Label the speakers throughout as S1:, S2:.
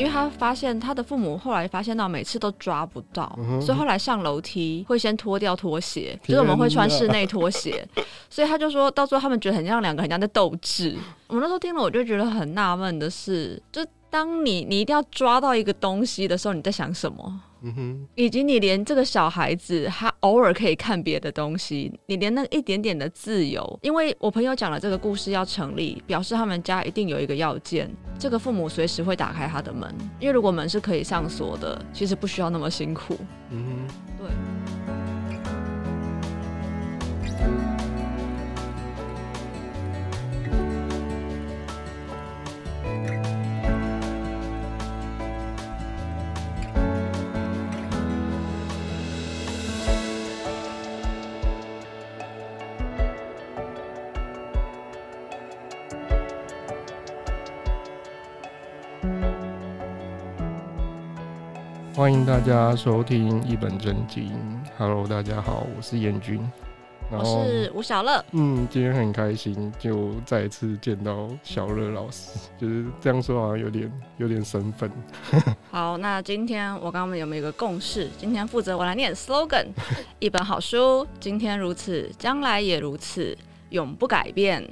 S1: 因为他发现他的父母后来发现到每次都抓不到，嗯、所以后来上楼梯会先脱掉拖鞋，就是我们会穿室内拖鞋，所以他就说到最后他们觉得很像两个很像在斗智。我们那时候听了，我就觉得很纳闷的是，就当你你一定要抓到一个东西的时候，你在想什么？嗯哼，以及你连这个小孩子他偶尔可以看别的东西，你连那一点点的自由，因为我朋友讲了这个故事要成立，表示他们家一定有一个要件，这个父母随时会打开他的门，因为如果门是可以上锁的，其实不需要那么辛苦。嗯哼，对。
S2: 欢迎大家收听一本正经。Hello，大家好，我是燕君，
S1: 然后我是吴小乐。
S2: 嗯，今天很开心，就再一次见到小乐老师，就是这样说好像有点有点身份。
S1: 好，那今天我刚刚有没有一个共识？今天负责我来念 slogan，一本好书，今天如此，将来也如此，永不改变。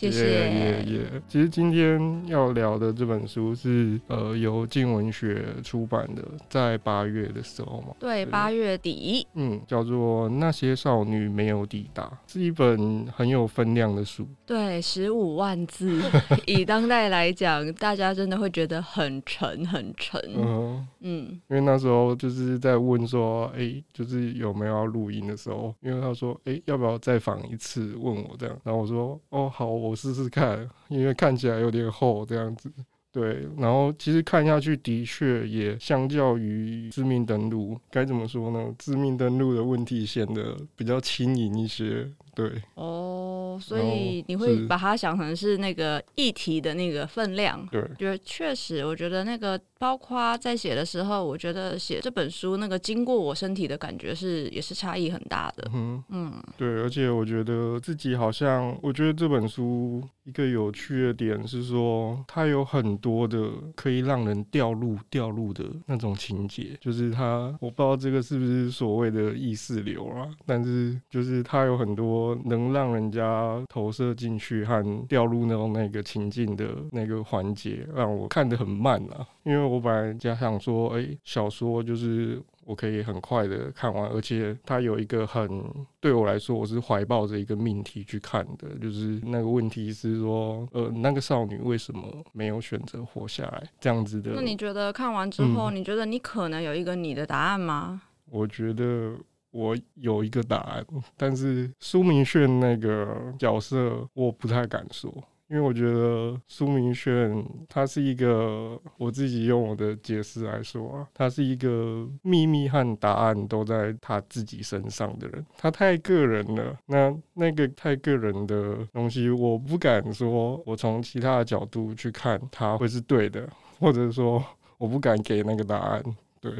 S1: 谢谢。
S2: Yeah, yeah. 其实今天要聊的这本书是呃由静文学出版的，在八月的时候嘛。
S1: 对，八月底。
S2: 嗯，叫做《那些少女没有抵达》，是一本很有分量的书。
S1: 对，十五万字，以当代来讲，大家真的会觉得很沉很沉。嗯
S2: 嗯，因为那时候就是在问说，哎、欸，就是有没有要录音的时候，因为他说，哎、欸，要不要再访一次？问我这样，然后我说，哦，好，我。我试试看，因为看起来有点厚这样子，对。然后其实看下去的确也相较于致命登录，该怎么说呢？致命登录的问题显得比较轻盈一些，对。
S1: 哦，所以你会把它想成是那个议题的那个分量，
S2: 对。
S1: 就是确实，我觉得那个。包括在写的时候，我觉得写这本书那个经过我身体的感觉是也是差异很大的。嗯
S2: 嗯，对，而且我觉得自己好像，我觉得这本书一个有趣的点是说，它有很多的可以让人掉入掉入的那种情节，就是它，我不知道这个是不是所谓的意识流啊，但是就是它有很多能让人家投射进去和掉入那种那个情境的那个环节，让我看得很慢啊，因为。我本来家想说，哎、欸，小说就是我可以很快的看完，而且它有一个很对我来说，我是怀抱着一个命题去看的，就是那个问题是说，呃，那个少女为什么没有选择活下来？这样子的。
S1: 那你觉得看完之后，嗯、你觉得你可能有一个你的答案吗？
S2: 我觉得我有一个答案，但是苏明炫那个角色，我不太敢说。因为我觉得苏明炫他是一个，我自己用我的解释来说啊，他是一个秘密和答案都在他自己身上的人。他太个人了，那那个太个人的东西，我不敢说，我从其他的角度去看他会是对的，或者说我不敢给那个答案。对，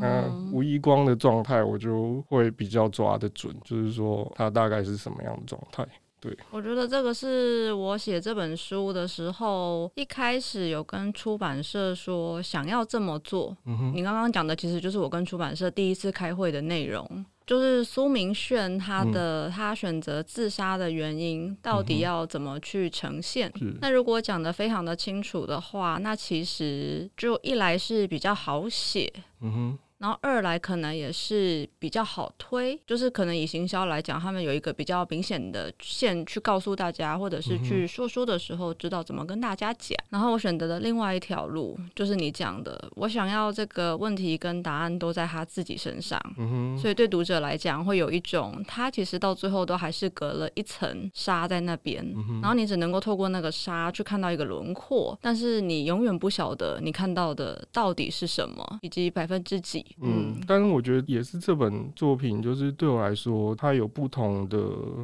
S2: 那吴一光的状态，我就会比较抓得准，就是说他大概是什么样的状态。对，
S1: 我觉得这个是我写这本书的时候，一开始有跟出版社说想要这么做。你刚刚讲的其实就是我跟出版社第一次开会的内容，就是苏明炫他的、嗯、他选择自杀的原因到底要怎么去呈现。嗯、那如果讲得非常的清楚的话，那其实就一来是比较好写。嗯哼。然后二来可能也是比较好推，就是可能以行销来讲，他们有一个比较明显的线去告诉大家，或者是去说书的时候知道怎么跟大家讲。然后我选择的另外一条路，就是你讲的，我想要这个问题跟答案都在他自己身上，所以对读者来讲会有一种，他其实到最后都还是隔了一层纱在那边，然后你只能够透过那个纱去看到一个轮廓，但是你永远不晓得你看到的到底是什么，以及百分之几。
S2: 嗯，但是我觉得也是这本作品，就是对我来说，它有不同的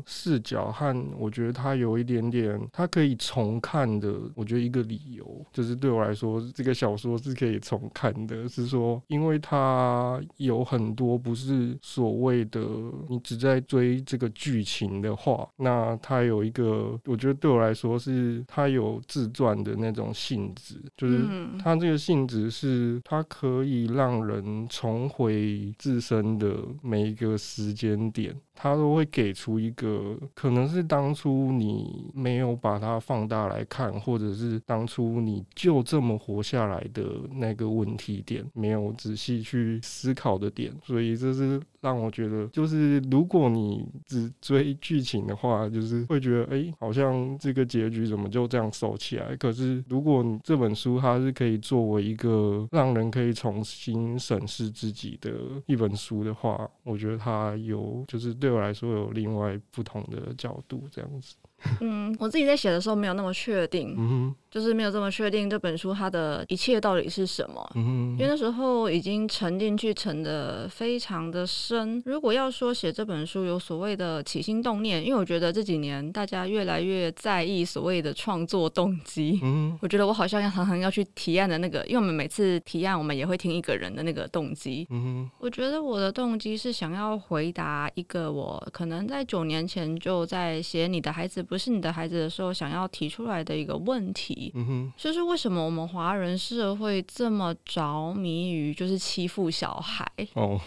S2: 视角和我觉得它有一点点，它可以重看的。我觉得一个理由就是对我来说，这个小说是可以重看的，是说因为它有很多不是所谓的你只在追这个剧情的话，那它有一个，我觉得对我来说是它有自传的那种性质，就是它这个性质是它可以让人重回自身的每一个时间点。他都会给出一个可能是当初你没有把它放大来看，或者是当初你就这么活下来的那个问题点，没有仔细去思考的点，所以这是让我觉得，就是如果你只追剧情的话，就是会觉得，哎、欸，好像这个结局怎么就这样收起来？可是如果你这本书它是可以作为一个让人可以重新审视自己的一本书的话，我觉得它有就是对。对我来说，有另外不同的角度，这样子。
S1: 嗯，我自己在写的时候没有那么确定，嗯哼，就是没有这么确定这本书它的一切到底是什么，嗯，因为那时候已经沉进去沉的非常的深。如果要说写这本书有所谓的起心动念，因为我觉得这几年大家越来越在意所谓的创作动机，嗯，我觉得我好像要常常要去提案的那个，因为我们每次提案，我们也会听一个人的那个动机，嗯，我觉得我的动机是想要回答一个我可能在九年前就在写你的孩子。不是你的孩子的时候，想要提出来的一个问题，嗯哼，就是为什么我们华人社会这么着迷于就是欺负小孩？哦。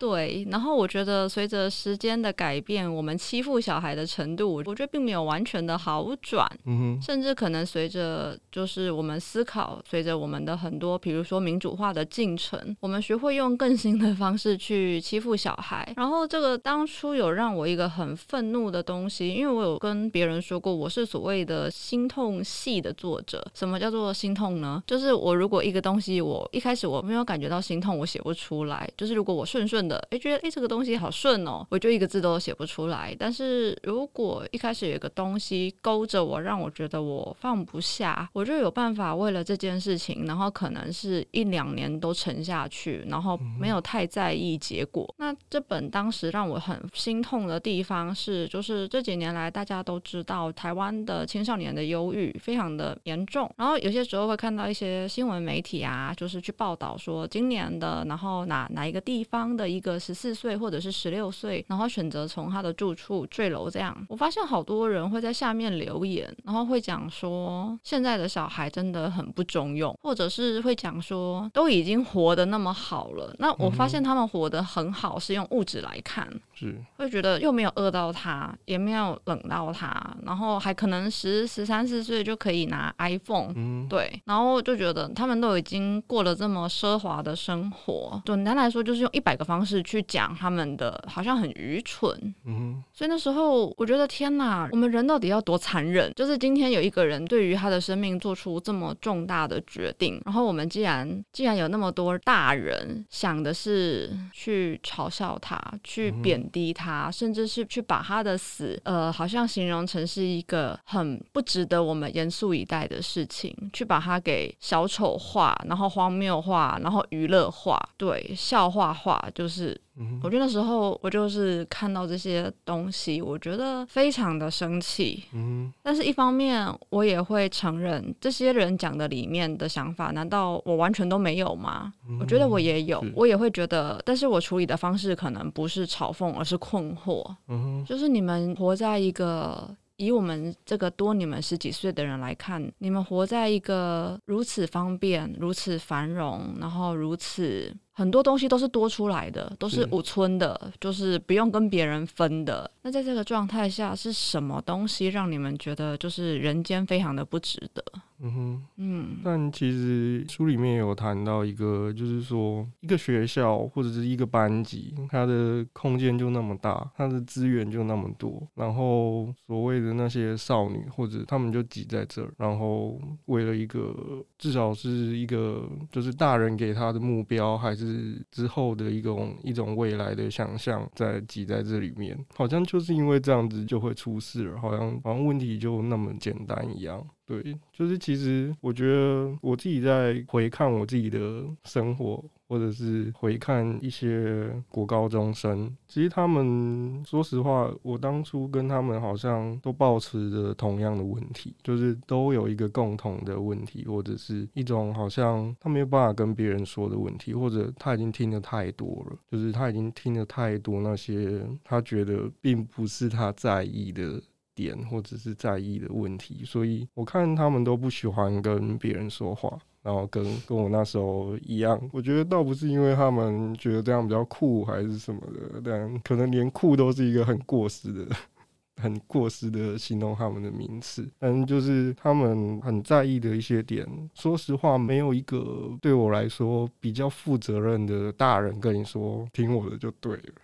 S1: 对，然后我觉得随着时间的改变，我们欺负小孩的程度，我觉得并没有完全的好转，嗯哼，甚至可能随着就是我们思考，随着我们的很多，比如说民主化的进程，我们学会用更新的方式去欺负小孩。然后这个当初有让我一个很愤怒的东西，因为我有跟别人说过，我是所谓的心痛系的作者。什么叫做心痛呢？就是我如果一个东西，我一开始我没有感觉到心痛，我写不出来。就是如果我顺顺的。哎，觉得哎，这个东西好顺哦，我就一个字都写不出来。但是如果一开始有一个东西勾着我，让我觉得我放不下，我就有办法为了这件事情，然后可能是一两年都沉下去，然后没有太在意结果。那这本当时让我很心痛的地方是，就是这几年来大家都知道台湾的青少年的忧郁非常的严重，然后有些时候会看到一些新闻媒体啊，就是去报道说今年的，然后哪哪一个地方的一一个十四岁或者是十六岁，然后选择从他的住处坠楼，这样。我发现好多人会在下面留言，然后会讲说现在的小孩真的很不中用，或者是会讲说都已经活得那么好了，那我发现他们活得很好是用物质来看，是。会觉得又没有饿到他，也没有冷到他，然后还可能十十三四岁就可以拿 iPhone，嗯，对，然后就觉得他们都已经过了这么奢华的生活，简单来说就是用一百个方式。是去讲他们的好像很愚蠢，嗯，所以那时候我觉得天哪，我们人到底要多残忍？就是今天有一个人对于他的生命做出这么重大的决定，然后我们既然既然有那么多大人想的是去嘲笑他，去贬低他，嗯、甚至是去把他的死，呃，好像形容成是一个很不值得我们严肃以待的事情，去把它给小丑化，然后荒谬化，然后娱乐化，对，笑话化，就是。是，我觉得那时候我就是看到这些东西，我觉得非常的生气。嗯，但是一方面我也会承认，这些人讲的里面的想法，难道我完全都没有吗？我觉得我也有，我也会觉得，但是我处理的方式可能不是嘲讽，而是困惑。嗯，就是你们活在一个。以我们这个多你们十几岁的人来看，你们活在一个如此方便、如此繁荣，然后如此很多东西都是多出来的，都是五村的，是就是不用跟别人分的。那在这个状态下，是什么东西让你们觉得就是人间非常的不值得？嗯哼，嗯，
S2: 但其实书里面有谈到一个，就是说一个学校或者是一个班级，它的空间就那么大，它的资源就那么多，然后所谓的那些少女或者他们就挤在这儿，然后为了一个至少是一个就是大人给他的目标，还是之后的一种一种未来的想象，在挤在这里面，好像就是因为这样子就会出事了，好像好像问题就那么简单一样。对，就是其实我觉得我自己在回看我自己的生活，或者是回看一些国高中生，其实他们说实话，我当初跟他们好像都保持着同样的问题，就是都有一个共同的问题，或者是一种好像他没有办法跟别人说的问题，或者他已经听得太多了，就是他已经听得太多那些他觉得并不是他在意的。点或者是在意的问题，所以我看他们都不喜欢跟别人说话，然后跟跟我那时候一样。我觉得倒不是因为他们觉得这样比较酷还是什么的，但可能连酷都是一个很过时的、很过时的形容他们的名词。但就是他们很在意的一些点，说实话，没有一个对我来说比较负责任的大人跟你说听我的就对了。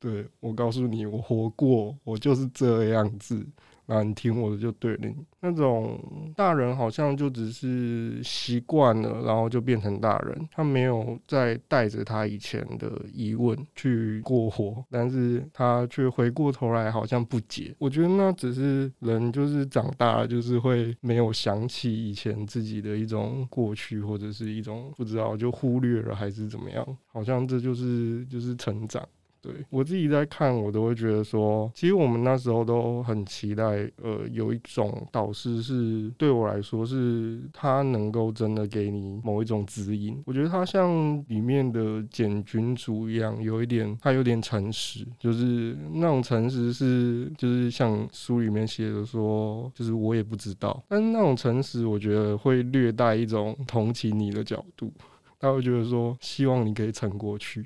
S2: 对，我告诉你，我活过，我就是这样子。那你听我的就对了。那种大人好像就只是习惯了，然后就变成大人，他没有再带着他以前的疑问去过活，但是他却回过头来好像不解。我觉得那只是人就是长大了，就是会没有想起以前自己的一种过去，或者是一种不知道就忽略了还是怎么样，好像这就是就是成长。对，我自己在看，我都会觉得说，其实我们那时候都很期待，呃，有一种导师是对我来说是他能够真的给你某一种指引。我觉得他像里面的简君主一样，有一点他有点诚实，就是那种诚实是就是像书里面写的说，就是我也不知道，但是那种诚实，我觉得会略带一种同情你的角度，他会觉得说，希望你可以撑过去。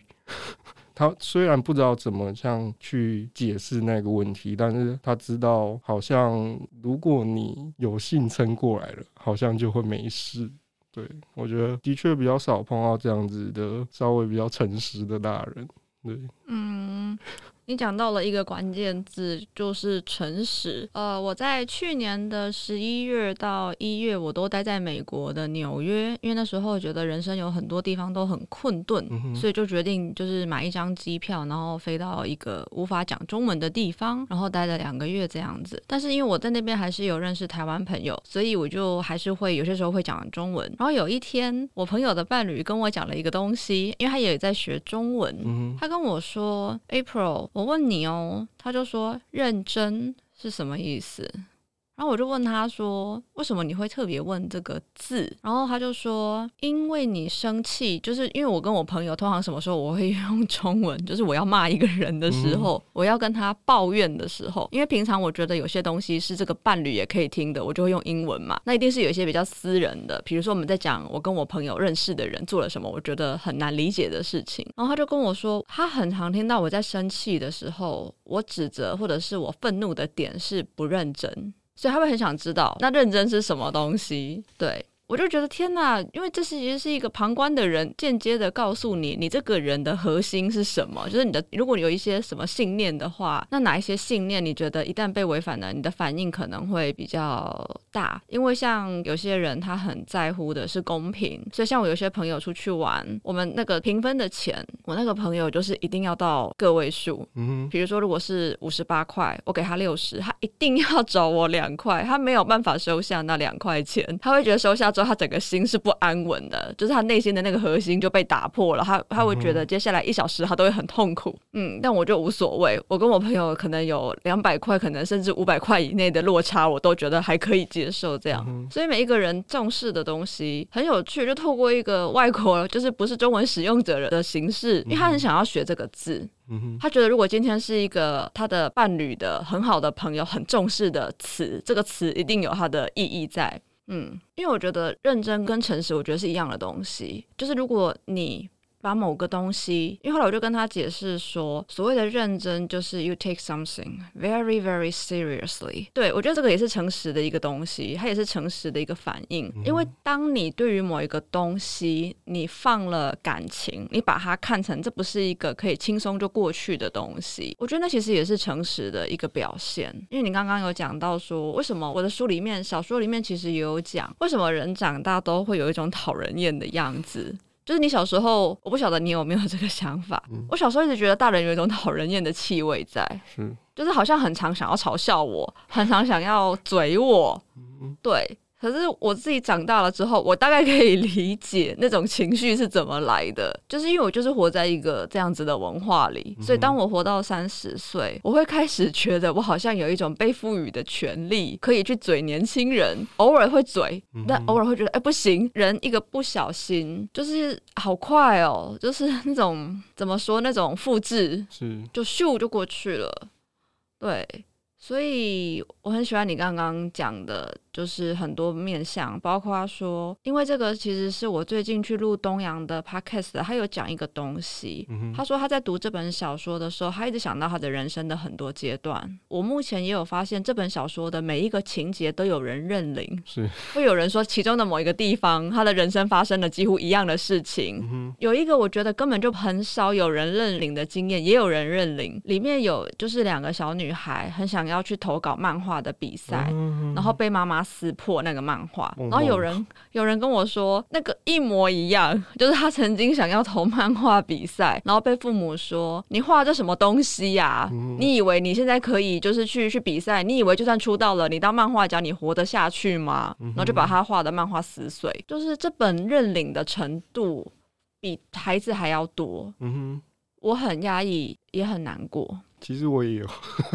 S2: 他虽然不知道怎么样去解释那个问题，但是他知道，好像如果你有幸撑过来了，好像就会没事。对，我觉得的确比较少碰到这样子的稍微比较诚实的大人。对，
S1: 嗯。你讲到了一个关键字，就是诚实。呃，我在去年的十一月到一月，我都待在美国的纽约，因为那时候觉得人生有很多地方都很困顿，嗯、所以就决定就是买一张机票，然后飞到一个无法讲中文的地方，然后待了两个月这样子。但是因为我在那边还是有认识台湾朋友，所以我就还是会有些时候会讲中文。然后有一天，我朋友的伴侣跟我讲了一个东西，因为他也在学中文，嗯、他跟我说：“April。”我问你哦，他就说认真是什么意思？然后我就问他说：“为什么你会特别问这个字？”然后他就说：“因为你生气，就是因为我跟我朋友通常什么时候我会 用中文，就是我要骂一个人的时候，嗯、我要跟他抱怨的时候，因为平常我觉得有些东西是这个伴侣也可以听的，我就会用英文嘛。那一定是有一些比较私人的，比如说我们在讲我跟我朋友认识的人做了什么，我觉得很难理解的事情。然后他就跟我说，他很常听到我在生气的时候，我指责或者是我愤怒的点是不认真。所以他会很想知道，那认真是什么东西？对。我就觉得天哪，因为这是其实是一个旁观的人间接的告诉你，你这个人的核心是什么？就是你的，如果你有一些什么信念的话，那哪一些信念你觉得一旦被违反了，你的反应可能会比较大？因为像有些人他很在乎的是公平，所以像我有些朋友出去玩，我们那个评分的钱，我那个朋友就是一定要到个位数。嗯，比如说如果是五十八块，我给他六十，他一定要找我两块，他没有办法收下那两块钱，他会觉得收下之后。他整个心是不安稳的，就是他内心的那个核心就被打破了。他他会觉得接下来一小时他都会很痛苦。嗯，但我就无所谓。我跟我朋友可能有两百块，可能甚至五百块以内的落差，我都觉得还可以接受。这样，所以每一个人重视的东西很有趣，就透过一个外国就是不是中文使用者的形式，因为他很想要学这个字。他觉得如果今天是一个他的伴侣的很好的朋友，很重视的词，这个词一定有它的意义在。嗯，因为我觉得认真跟诚实，我觉得是一样的东西。就是如果你把某个东西，因为后来我就跟他解释说，所谓的认真就是 you take something very very seriously。对，我觉得这个也是诚实的一个东西，它也是诚实的一个反应。因为当你对于某一个东西，你放了感情，你把它看成这不是一个可以轻松就过去的东西，我觉得那其实也是诚实的一个表现。因为你刚刚有讲到说，为什么我的书里面、小说里面其实也有讲，为什么人长大都会有一种讨人厌的样子。就是你小时候，我不晓得你有没有这个想法。嗯、我小时候一直觉得大人有一种讨人厌的气味在，
S2: 是，
S1: 就是好像很常想要嘲笑我，很常想要嘴我，嗯、对。可是我自己长大了之后，我大概可以理解那种情绪是怎么来的，就是因为我就是活在一个这样子的文化里，所以当我活到三十岁，我会开始觉得我好像有一种被赋予的权利，可以去嘴年轻人，偶尔会嘴，但偶尔会觉得哎、欸、不行，人一个不小心就是好快哦，就是那种怎么说那种复制，
S2: 是。
S1: 就咻就过去了，对。所以我很喜欢你刚刚讲的，就是很多面向，包括说，因为这个其实是我最近去录东阳的 podcast，他有讲一个东西。嗯、他说他在读这本小说的时候，他一直想到他的人生的很多阶段。我目前也有发现，这本小说的每一个情节都有人认领，
S2: 是
S1: 会有人说其中的某一个地方，他的人生发生了几乎一样的事情。嗯、有一个我觉得根本就很少有人认领的经验，也有人认领。里面有就是两个小女孩很想要。要去投稿漫画的比赛，嗯、然后被妈妈撕破那个漫画，嗯、然后有人有人跟我说那个一模一样，就是他曾经想要投漫画比赛，然后被父母说你画这什么东西呀、你以为你现在可以就是去去比赛？你以为就算出道了，你当漫画家你活得下去吗？然后就把他画的漫画撕碎，就是这本认领的程度比孩子还要多。嗯哼，我很压抑，也很难过。
S2: 其实我也有。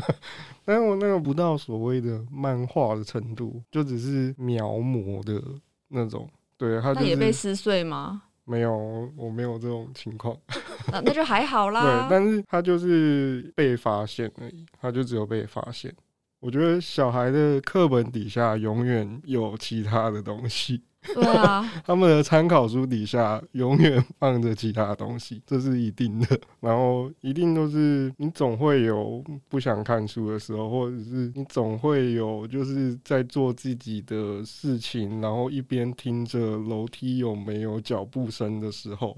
S2: 但是我那个不到所谓的漫画的程度，就只是描摹的那种。对，它、就是、
S1: 也被撕碎吗？
S2: 没有，我没有这种情况。
S1: 那那就还好啦。
S2: 对，但是他就是被发现而已，他就只有被发现。我觉得小孩的课本底下永远有其他的东西。
S1: 对啊，
S2: 他们的参考书底下永远放着其他东西，这是一定的。然后一定都是你总会有不想看书的时候，或者是你总会有就是在做自己的事情，然后一边听着楼梯有没有脚步声的时候。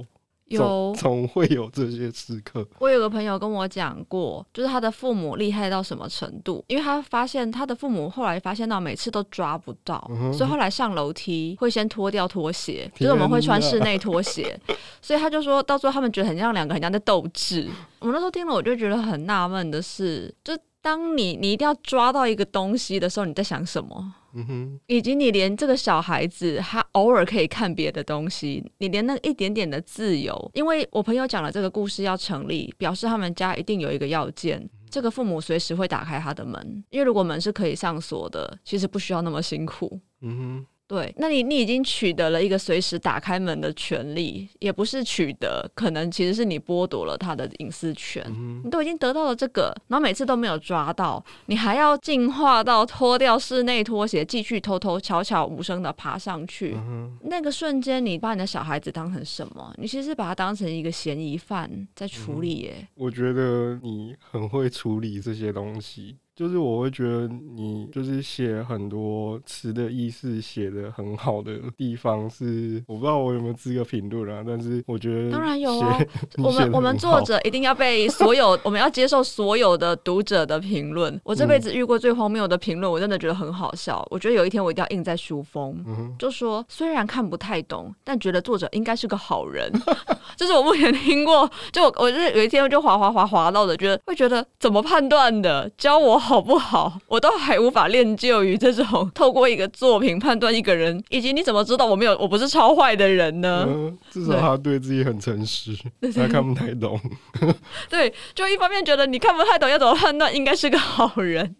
S2: 有，总会有这些时刻。
S1: 我有个朋友跟我讲过，就是他的父母厉害到什么程度，因为他发现他的父母后来发现到每次都抓不到，嗯、所以后来上楼梯会先脱掉拖鞋，就是我们会穿室内拖鞋，所以他就说到最后他们觉得很像两个很像在斗智。我那时候听了，我就觉得很纳闷的是，就当你你一定要抓到一个东西的时候，你在想什么？嗯哼，以及你连这个小孩子，他偶尔可以看别的东西，你连那一点点的自由，因为我朋友讲了这个故事要成立，表示他们家一定有一个要件，这个父母随时会打开他的门，因为如果门是可以上锁的，其实不需要那么辛苦。嗯哼。对，那你你已经取得了一个随时打开门的权利，也不是取得，可能其实是你剥夺了他的隐私权。嗯、你都已经得到了这个，然后每次都没有抓到，你还要进化到脱掉室内拖鞋，继续偷偷悄悄无声的爬上去。嗯、那个瞬间，你把你的小孩子当成什么？你其实把他当成一个嫌疑犯在处理耶。
S2: 我觉得你很会处理这些东西。就是我会觉得你就是写很多词的意思写的很好的地方是，我不知道我有没有资格评论啊，但是我觉得
S1: 当然有啊，我们我们作者一定要被所有，我们要接受所有的读者的评论。我这辈子遇过最荒谬的评论，我真的觉得很好笑。我觉得有一天我一定要印在书封，嗯、就说虽然看不太懂，但觉得作者应该是个好人。这是我目前听过，就我我就是有一天我就滑滑滑滑到的，觉得会觉得怎么判断的，教我。好不好？我都还无法练就于这种 透过一个作品判断一个人，以及你怎么知道我没有我不是超坏的人呢？
S2: 嗯，至少他对自己很诚实，他看不太懂。
S1: 对，就一方面觉得你看不太懂，要怎么判断应该是个好人？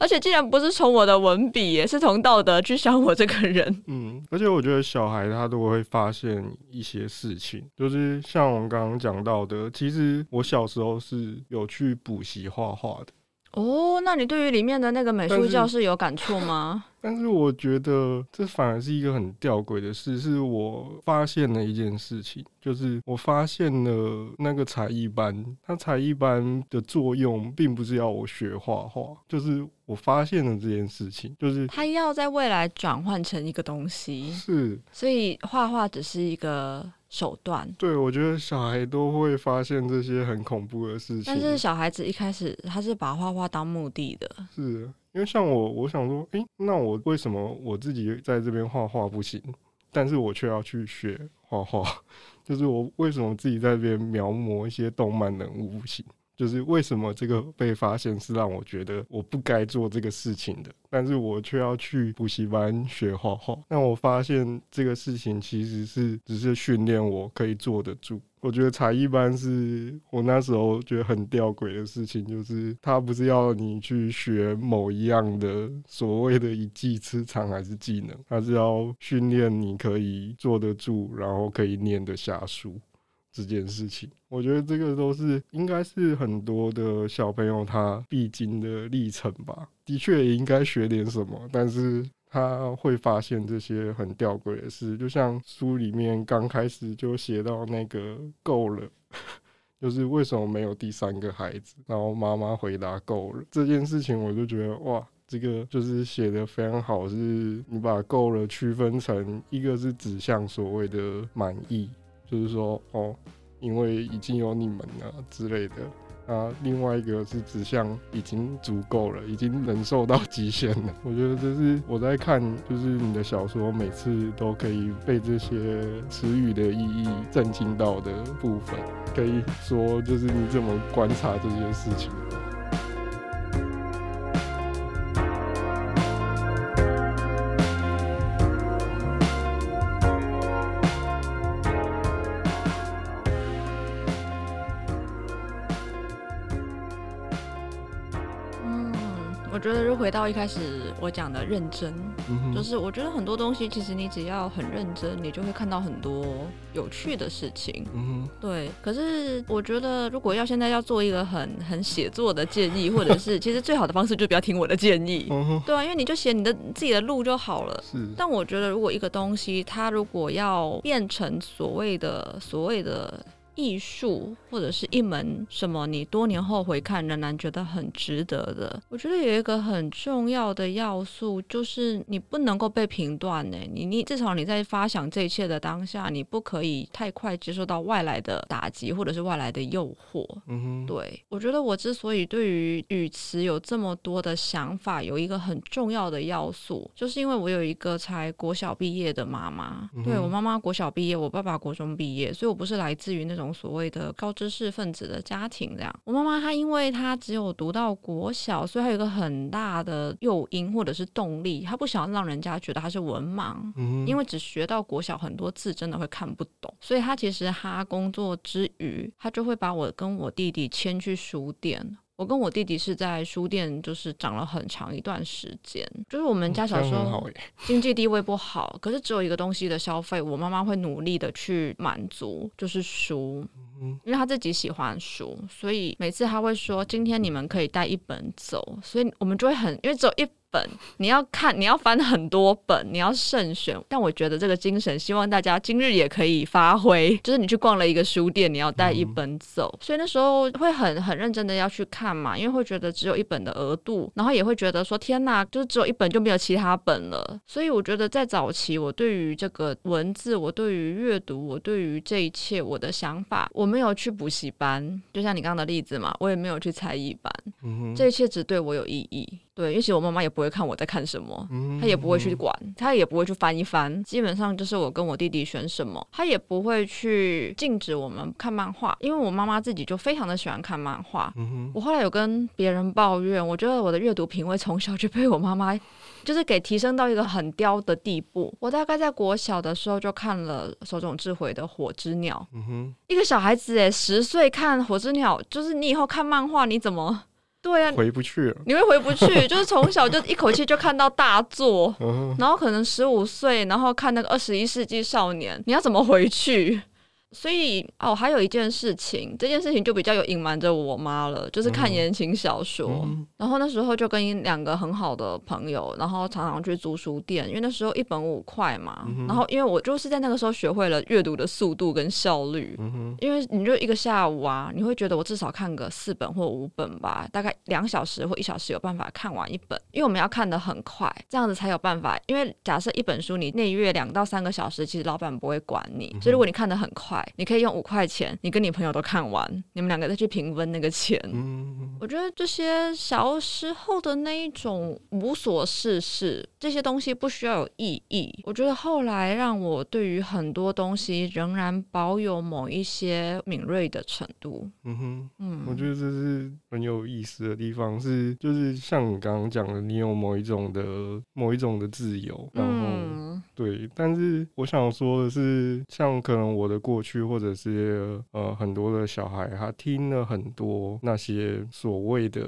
S1: 而且既然不是从我的文笔，也是从道德去想我这个人。
S2: 嗯，而且我觉得小孩他都会发现一些事情，就是像我们刚刚讲到的，其实我小时候是有去补习画画的。
S1: 哦，那你对于里面的那个美术教室有感触吗？
S2: 但是我觉得这反而是一个很吊诡的事，是我发现了一件事情，就是我发现了那个才艺班，它才艺班的作用并不是要我学画画，就是我发现了这件事情，就是
S1: 它要在未来转换成一个东西，
S2: 是，
S1: 所以画画只是一个手段。
S2: 对，我觉得小孩都会发现这些很恐怖的事情，
S1: 但是小孩子一开始他是把画画当目的的，
S2: 是。因为像我，我想说，诶、欸，那我为什么我自己在这边画画不行，但是我却要去学画画？就是我为什么自己在这边描摹一些动漫人物不行？就是为什么这个被发现是让我觉得我不该做这个事情的，但是我却要去补习班学画画。那我发现这个事情其实是只是训练我可以坐得住。我觉得才艺班是我那时候觉得很吊诡的事情，就是他不是要你去学某一样的所谓的一技之长还是技能，他是要训练你可以坐得住，然后可以念得下书。这件事情，我觉得这个都是应该是很多的小朋友他必经的历程吧。的确也应该学点什么，但是他会发现这些很吊诡的事。就像书里面刚开始就写到那个够了，就是为什么没有第三个孩子？然后妈妈回答够了这件事情，我就觉得哇，这个就是写得非常好。是你把够了区分成一个是指向所谓的满意。就是说，哦，因为已经有你们了之类的啊。另外一个是指向已经足够了，已经忍受到极限了。我觉得这是我在看，就是你的小说，每次都可以被这些词语的意义震惊到的部分。可以说，就是你怎么观察这些事情？
S1: 到一开始我讲的认真，
S2: 嗯，
S1: 就是我觉得很多东西其实你只要很认真，你就会看到很多有趣的事情。
S2: 嗯，
S1: 对。可是我觉得如果要现在要做一个很很写作的建议，或者是 其实最好的方式就不要听我的建议，
S2: 嗯，
S1: 对啊，因为你就写你的自己的路就好了。
S2: 是。
S1: 但我觉得如果一个东西它如果要变成所谓的所谓的。艺术或者是一门什么，你多年后回看仍然觉得很值得的。我觉得有一个很重要的要素，就是你不能够被评断呢。你你至少你在发想这一切的当下，你不可以太快接受到外来的打击或者是外来的诱惑。
S2: 嗯哼，
S1: 对，我觉得我之所以对于语词有这么多的想法，有一个很重要的要素，就是因为我有一个才国小毕业的妈妈。嗯、对，我妈妈国小毕业，我爸爸国中毕业，所以我不是来自于那种。所谓的高知识分子的家庭，这样。我妈妈她因为她只有读到国小，所以她有一个很大的诱因或者是动力，她不想让人家觉得她是文盲，
S2: 嗯，
S1: 因为只学到国小很多字真的会看不懂，所以她其实她工作之余，她就会把我跟我弟弟牵去书店。我跟我弟弟是在书店，就是长了很长一段时间。就是我们家小时候 经济地位不好，可是只有一个东西的消费，我妈妈会努力的去满足，就是书。因为她自己喜欢书，所以每次她会说：“今天你们可以带一本走。”所以我们就会很，因为只有一。本你要看，你要翻很多本，你要慎选。但我觉得这个精神，希望大家今日也可以发挥。就是你去逛了一个书店，你要带一本走，嗯、所以那时候会很很认真的要去看嘛，因为会觉得只有一本的额度，然后也会觉得说天哪，就是只有一本就没有其他本了。所以我觉得在早期，我对于这个文字，我对于阅读，我对于这一切，我的想法，我没有去补习班，就像你刚刚的例子嘛，我也没有去才艺班，
S2: 嗯，
S1: 这一切只对我有意义。对，因为其实我妈妈也不会看我在看什么，
S2: 嗯，
S1: 她也不会去管，她也不会去翻一翻。基本上就是我跟我弟弟选什么，她也不会去禁止我们看漫画，因为我妈妈自己就非常的喜欢看漫画。
S2: 嗯，
S1: 我后来有跟别人抱怨，我觉得我的阅读品味从小就被我妈妈就是给提升到一个很刁的地步。我大概在国小的时候就看了手冢治回的《火之鸟》。
S2: 嗯，
S1: 一个小孩子诶，十岁看《火之鸟》，就是你以后看漫画你怎么？对啊，
S2: 回不去了。
S1: 你会回不去，就是从小就一口气就看到大作，然后可能十五岁，然后看那个二十一世纪少年，你要怎么回去？所以哦，还有一件事情，这件事情就比较有隐瞒着我妈了，就是看言情小说。
S2: 嗯、
S1: 然后那时候就跟两个很好的朋友，然后常常去租书店，因为那时候一本五块嘛。
S2: 嗯、
S1: 然后因为我就是在那个时候学会了阅读的速度跟效率，
S2: 嗯，
S1: 因为你就一个下午啊，你会觉得我至少看个四本或五本吧，大概两小时或一小时有办法看完一本，因为我们要看得很快，这样子才有办法。因为假设一本书你内阅两到三个小时，其实老板不会管你，所以如果你看得很快。你可以用五块钱，你跟你朋友都看完，你们两个再去平分那个钱。
S2: 嗯，
S1: 我觉得这些小时候的那一种无所事事，这些东西不需要有意义。我觉得后来让我对于很多东西仍然保有某一些敏锐的程度。
S2: 嗯哼，嗯，我觉得这是很有意思的地方，是就是像你刚刚讲的，你有某一种的某一种的自由，然后、嗯、对，但是我想说的是，像可能我的过去，或者是呃很多的小孩，他听了很多那些所谓的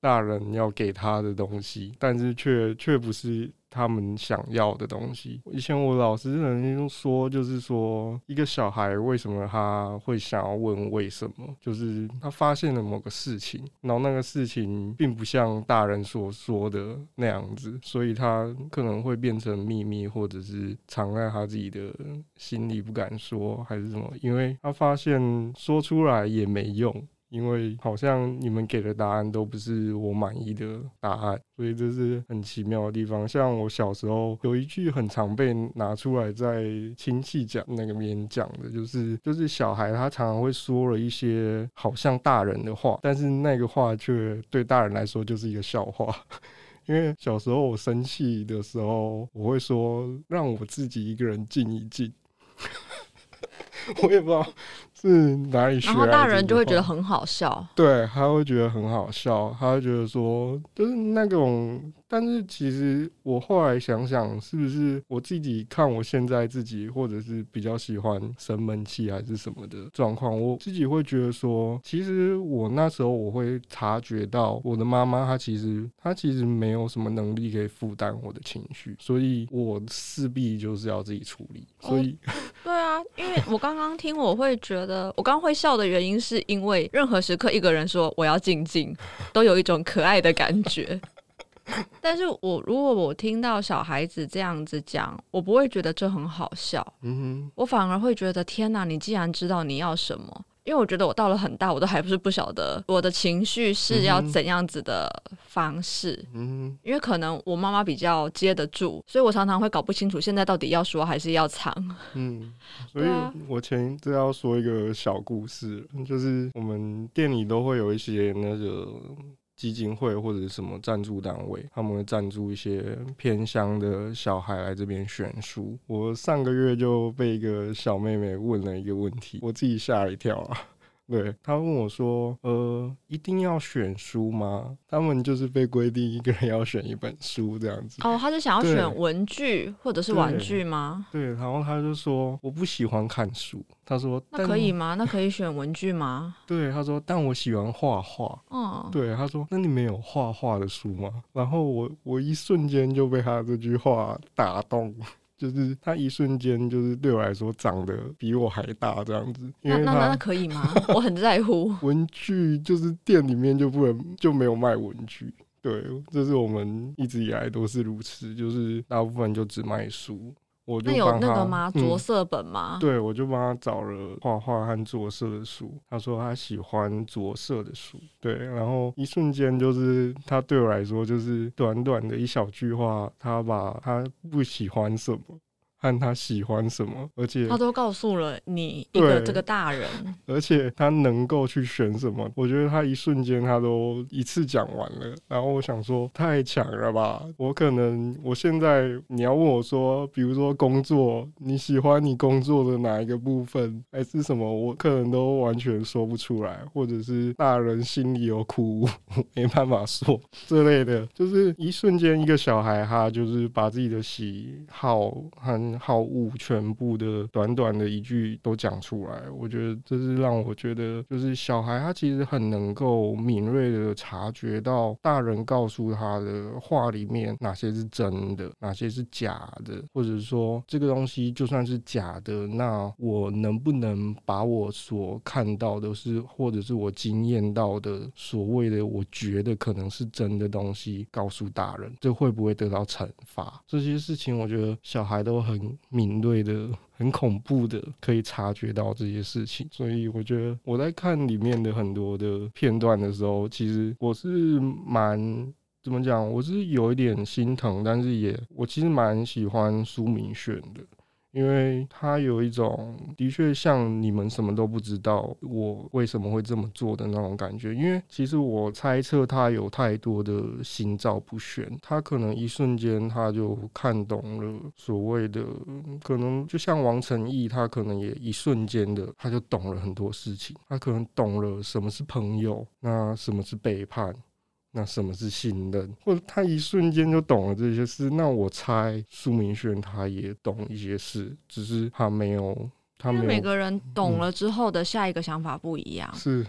S2: 大人要给他的东西，但是却却不是。他们想要的东西。以前我老师曾经说，就是说一个小孩为什么他会想要问为什么，就是他发现了某个事情，然后那个事情并不像大人所说的那样子，所以他可能会变成秘密，或者是藏在他自己的心里不敢说，还是什么，因为他发现说出来也没用。因为好像你们给的答案都不是我满意的答案，所以这是很奇妙的地方。像我小时候有一句很常被拿出来在亲戚讲那个边讲的，就是就是小孩他常常会说了一些好像大人的话，但是那个话却对大人来说就是一个笑话。因为小时候我生气的时候，我会说让我自己一个人静一静。我也不知道是哪里学，
S1: 然后大人就会觉得很好笑。
S2: 对，他会觉得很好笑，他会觉得说，就是那种。但是其实我后来想想，是不是我自己看我现在自己，或者是比较喜欢生闷气还是什么的状况，我自己会觉得说，其实我那时候我会察觉到，我的妈妈她其实她其实没有什么能力可以负担我的情绪，所以我势必就是要自己处理。所以，
S1: 哦，对啊，因为我刚刚听，我会觉得我刚刚会笑的原因，是因为任何时刻一个人说我要静静，都有一种可爱的感觉。但是我如果我听到小孩子这样子讲，我不会觉得这很好笑，嗯哼，我反而会觉得天哪，你既然知道你要什么，因为我觉得我到了很大，我都还不是不晓得我的情绪是要怎样子的方式，嗯哼，因为可能我妈妈比较接得住，所以我常常会搞不清楚现在到底要说还是要藏，
S2: 嗯，所以我前一阵要说一个小故事，就是我们店里都会有一些那个。基金会或者什么赞助单位，他们会赞助一些偏乡的小孩来这边选书。我上个月就被一个小妹妹问了一个问题，我自己吓一跳啊。对，他问我说：“呃，一定要选书吗？他们就是被规定一个人要选一本书这样子。”
S1: 哦，他是想要选文具或者是玩具吗？
S2: 对，对，然后他就说：“我不喜欢看书。”他说：“
S1: 那可以吗？那可以选文具吗？”
S2: 对，他说：“但我喜欢画画。”嗯，对，他说：“那你没有画画的书吗？”然后我我一瞬间就被他这句话打动。就是他一瞬间，就是对我来说长得比我还大这样子。因为
S1: 那那那可以吗？我很在乎
S2: 文具，就是店里面就不能就没有卖文具。对，这是我们一直以来都是如此，就是大部分就只卖书。我就
S1: 那有那个吗？着色本吗？
S2: 嗯、对，我就帮他找了画画和着色的书。他说他喜欢着色的书。对，然后一瞬间就是他对我来说就是短短的一小句话，他把他不喜欢什么。看他喜欢什么，而且
S1: 他都告诉了你一个这个大人，
S2: 而且他能够去选什么，我觉得他一瞬间他都一次讲完了。然后我想说，太强了吧！我可能我现在你要问我说，比如说工作，你喜欢你工作的哪一个部分，还是什么，我可能都完全说不出来，或者是大人心里有苦，没办法说这类的。就是一瞬间，一个小孩哈就是把自己的喜好和好物全部的短短的一句都讲出来，我觉得这是让我觉得，就是小孩他其实很能够敏锐的察觉到大人告诉他的话里面哪些是真的，哪些是假的，或者说这个东西就算是假的，那我能不能把我所看到的是，或者是我经验到的所谓的我觉得可能是真的东西告诉大人，这会不会得到惩罚？这些事情我觉得小孩都很。敏锐的、很恐怖的，可以察觉到这些事情，所以我觉得我在看里面的很多的片段的时候，其实我是蛮怎么讲，我是有一点心疼，但是也我其实蛮喜欢苏明炫的。因为他有一种的确像你们什么都不知道，我为什么会这么做的那种感觉。因为其实我猜测他有太多的心照不宣，他可能一瞬间他就看懂了所谓的，可能就像王诚义，他可能也一瞬间的他就懂了很多事情，他可能懂了什么是朋友，那什么是背叛。那什么是信任？或者他一瞬间就懂了这些事？那我猜苏明轩他也懂一些事，只是他没有，他没有。
S1: 因为每个人懂了之后的下一个想法不一样。
S2: 嗯、是。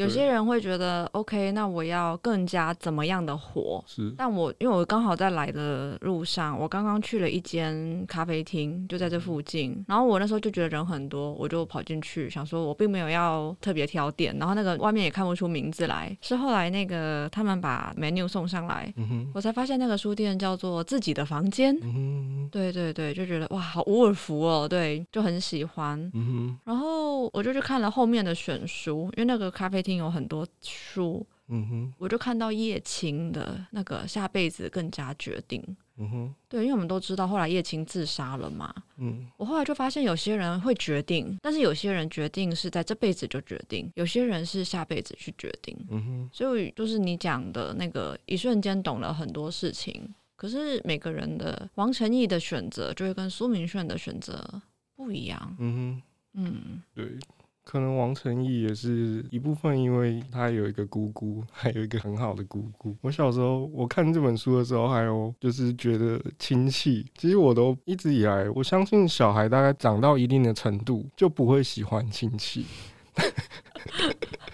S1: 有些人会觉得，OK，那我要更加怎么样的活？
S2: 是。
S1: 但我因为我刚好在来的路上，我刚刚去了一间咖啡厅，就在这附近。然后我那时候就觉得人很多，我就跑进去，想说我并没有要特别挑店。然后那个外面也看不出名字来，是后来那个他们把 menu 送上来，嗯，我才发现那个书店叫做自己的房间。嗯，对对对，就觉得哇，好伍尔夫哦，对，就很喜欢。嗯哼，然后我就去看了后面的选书，因为那个咖啡厅。有很多书，嗯哼，我就看到叶青的那个下辈子更加决定，嗯哼，对，因为我们都知道后来叶青自杀了嘛，嗯，我后来就发现有些人会决定，但是有些人决定是在这辈子就决定，有些人是下辈子去决定，嗯哼，所以就是你讲的那个一瞬间懂了很多事情，可是每个人的王晨义的选择就会跟苏明炫的选择不一样，嗯哼，嗯，
S2: 对。可能王成义也是一部分，因为他有一个姑姑，还有一个很好的姑姑。我小时候我看这本书的时候，还有就是觉得亲戚。其实我都一直以来，我相信小孩大概长到一定的程度，就不会喜欢亲戚。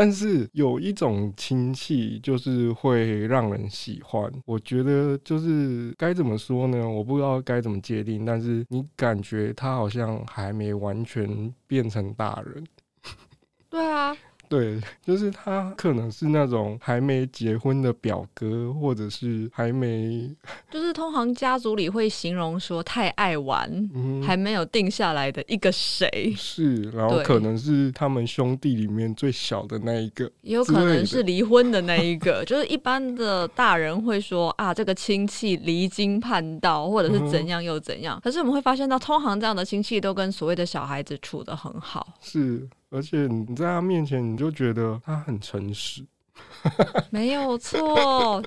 S2: 但是有一种亲戚就是会让人喜欢，我觉得就是该怎么说呢？我不知道该怎么界定，但是你感觉他好像还没完全变成大人。
S1: 对啊。
S2: 对，就是他可能是那种还没结婚的表哥，或者是还没，
S1: 就是通常家族里会形容说太爱玩，嗯、还没有定下来的一个谁。
S2: 是，然后可能是他们兄弟里面最小的那一个，
S1: 也有可能是离婚的那一个。就是一般的大人会说啊，这个亲戚离经叛道，或者是怎样又怎样。嗯、可是我们会发现到，通常这样的亲戚都跟所谓的小孩子处的很好。
S2: 是。而且你在他面前，你就觉得他很诚实，
S1: 没有错，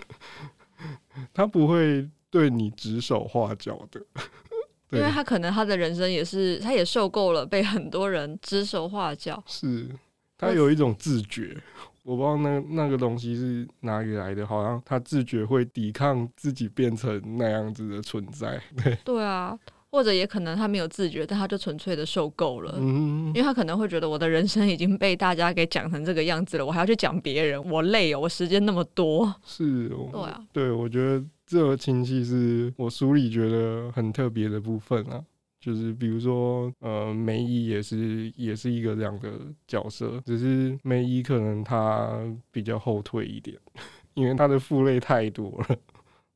S2: 他不会对你指手画脚的，
S1: 因为他可能他的人生也是，他也受够了被很多人指手画脚。
S2: 是，他有一种自觉，我不知道那那个东西是哪里来的，好像他自觉会抵抗自己变成那样子的存在。对，
S1: 对啊。或者也可能他没有自觉，但他就纯粹的受够了，嗯，因为他可能会觉得我的人生已经被大家给讲成这个样子了，我还要去讲别人，我累哦，我时间那么多。
S2: 是哦，
S1: 对啊，
S2: 对，我觉得这个亲戚是我书里觉得很特别的部分啊，就是比如说呃，梅姨也是也是一个这样的角色，只是梅姨可能她比较后退一点，因为她的负累太多了。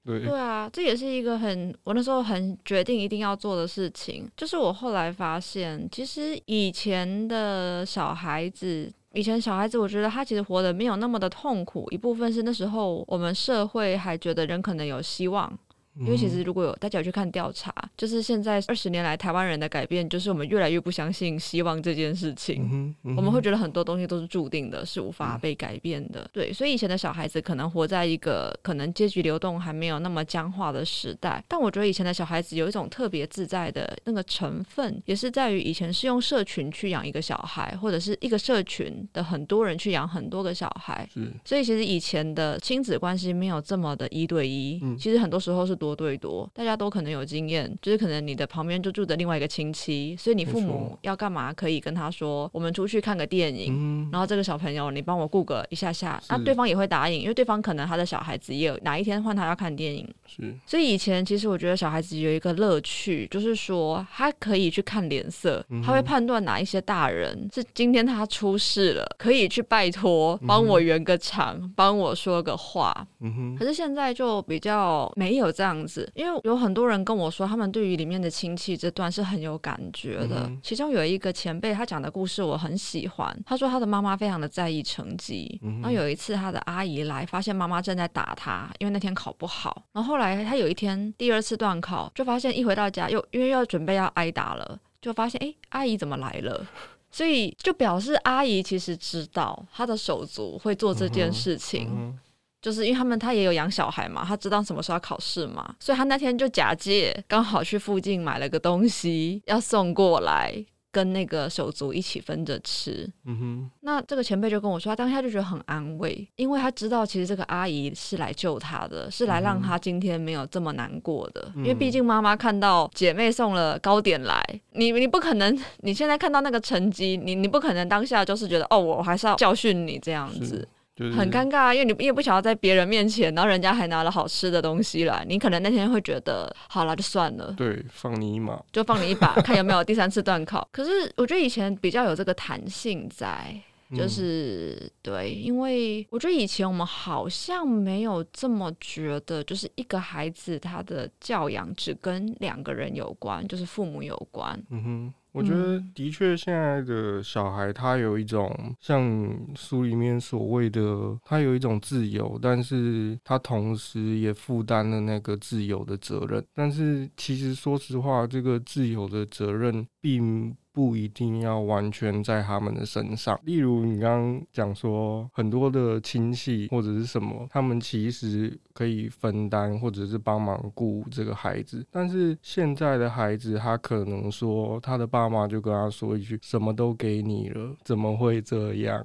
S1: 对，啊，这也是一个很我那时候很决定一定要做的事情。就是我后来发现，其实以前的小孩子，以前小孩子，我觉得他其实活得没有那么的痛苦。一部分是那时候我们社会还觉得人可能有希望。因为其实如果有大家有去看调查，就是现在二十年来台湾人的改变，就是我们越来越不相信希望这件事情。嗯嗯、我们会觉得很多东西都是注定的，是无法被改变的。嗯、对，所以以前的小孩子可能活在一个可能阶级流动还没有那么僵化的时代。但我觉得以前的小孩子有一种特别自在的那个成分，也是在于以前是用社群去养一个小孩，或者是一个社群的很多人去养很多个小孩。所以其实以前的亲子关系没有这么的一对一。嗯、其实很多时候是。多对多，大家都可能有经验，就是可能你的旁边就住着另外一个亲戚，所以你父母要干嘛可以跟他说，我们出去看个电影，嗯、然后这个小朋友你帮我顾个一下下，那对方也会答应，因为对方可能他的小孩子也有哪一天换他要看电影，是，所以以前其实我觉得小孩子有一个乐趣，就是说他可以去看脸色，他会判断哪一些大人是今天他出事了，可以去拜托帮我圆个场，帮我说个话，嗯哼，可是现在就比较没有这样。样子，因为有很多人跟我说，他们对于里面的亲戚这段是很有感觉的。嗯、其中有一个前辈，他讲的故事我很喜欢。他说他的妈妈非常的在意成绩，嗯、然后有一次他的阿姨来，发现妈妈正在打他，因为那天考不好。然后后后来他有一天第二次段考，就发现一回到家又因为要准备要挨打了，就发现哎，阿姨怎么来了？所以就表示阿姨其实知道他的手足会做这件事情，就是因为他们他也有养小孩嘛，他知道什么时候要考试嘛，所以他那天就假借刚好去附近买了个东西要送过来。跟那个手足一起分着吃，嗯哼。那这个前辈就跟我说，他当下就觉得很安慰，因为他知道其实这个阿姨是来救他的，是来让他今天没有这么难过的。嗯、因为毕竟妈妈看到姐妹送了糕点来，你你不可能，你现在看到那个成绩，你你不可能当下就是觉得哦，我还是要教训你这样子。就是、很尴尬，因为你也不想要在别人面前，然后人家还拿了好吃的东西来，你可能那天会觉得，好了，就算了。
S2: 对，放你一马，
S1: 就放你一把，看有没有第三次断考。可是我觉得以前比较有这个弹性在，就是、嗯、对，因为我觉得以前我们好像没有这么觉得，就是一个孩子他的教养只跟两个人有关，就是父母有关。嗯哼。
S2: 我觉得的确，现在的小孩他有一种像书里面所谓的，他有一种自由，但是他同时也负担了那个自由的责任。但是其实说实话，这个自由的责任并不一定要完全在他们的身上。例如，你刚刚讲说很多的亲戚或者是什么，他们其实可以分担或者是帮忙顾这个孩子。但是现在的孩子，他可能说他的爸妈就跟他说一句：“什么都给你了，怎么会这样？”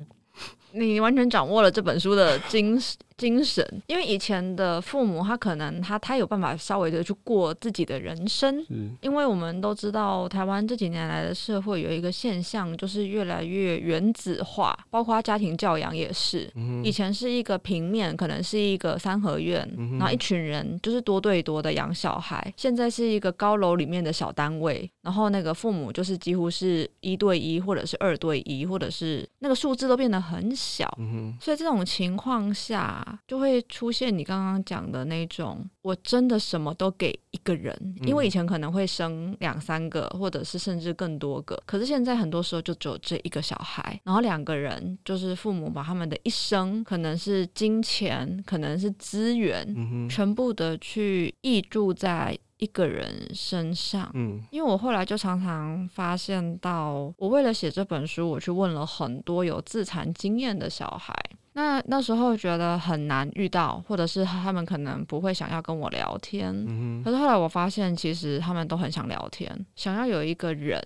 S1: 你完全掌握了这本书的精精神，因为以前的父母他可能他他有办法稍微的去过自己的人生，因为我们都知道台湾这几年来的社会有一个现象，就是越来越原子化，包括家庭教养也是。以前是一个平面，可能是一个三合院，然后一群人就是多对多的养小孩。现在是一个高楼里面的小单位，然后那个父母就是几乎是一对一，或者是二对一，或者是那个数字都变得很小。所以这种情况下。就会出现你刚刚讲的那种，我真的什么都给一个人，因为以前可能会生两三个，或者是甚至更多个，可是现在很多时候就只有这一个小孩，然后两个人就是父母把他们的一生，可能是金钱，可能是资源，全部的去溢注在一个人身上。嗯，因为我后来就常常发现到，我为了写这本书，我去问了很多有自残经验的小孩。那那时候觉得很难遇到，或者是他们可能不会想要跟我聊天。嗯哼。可是后来我发现，其实他们都很想聊天，想要有一个人，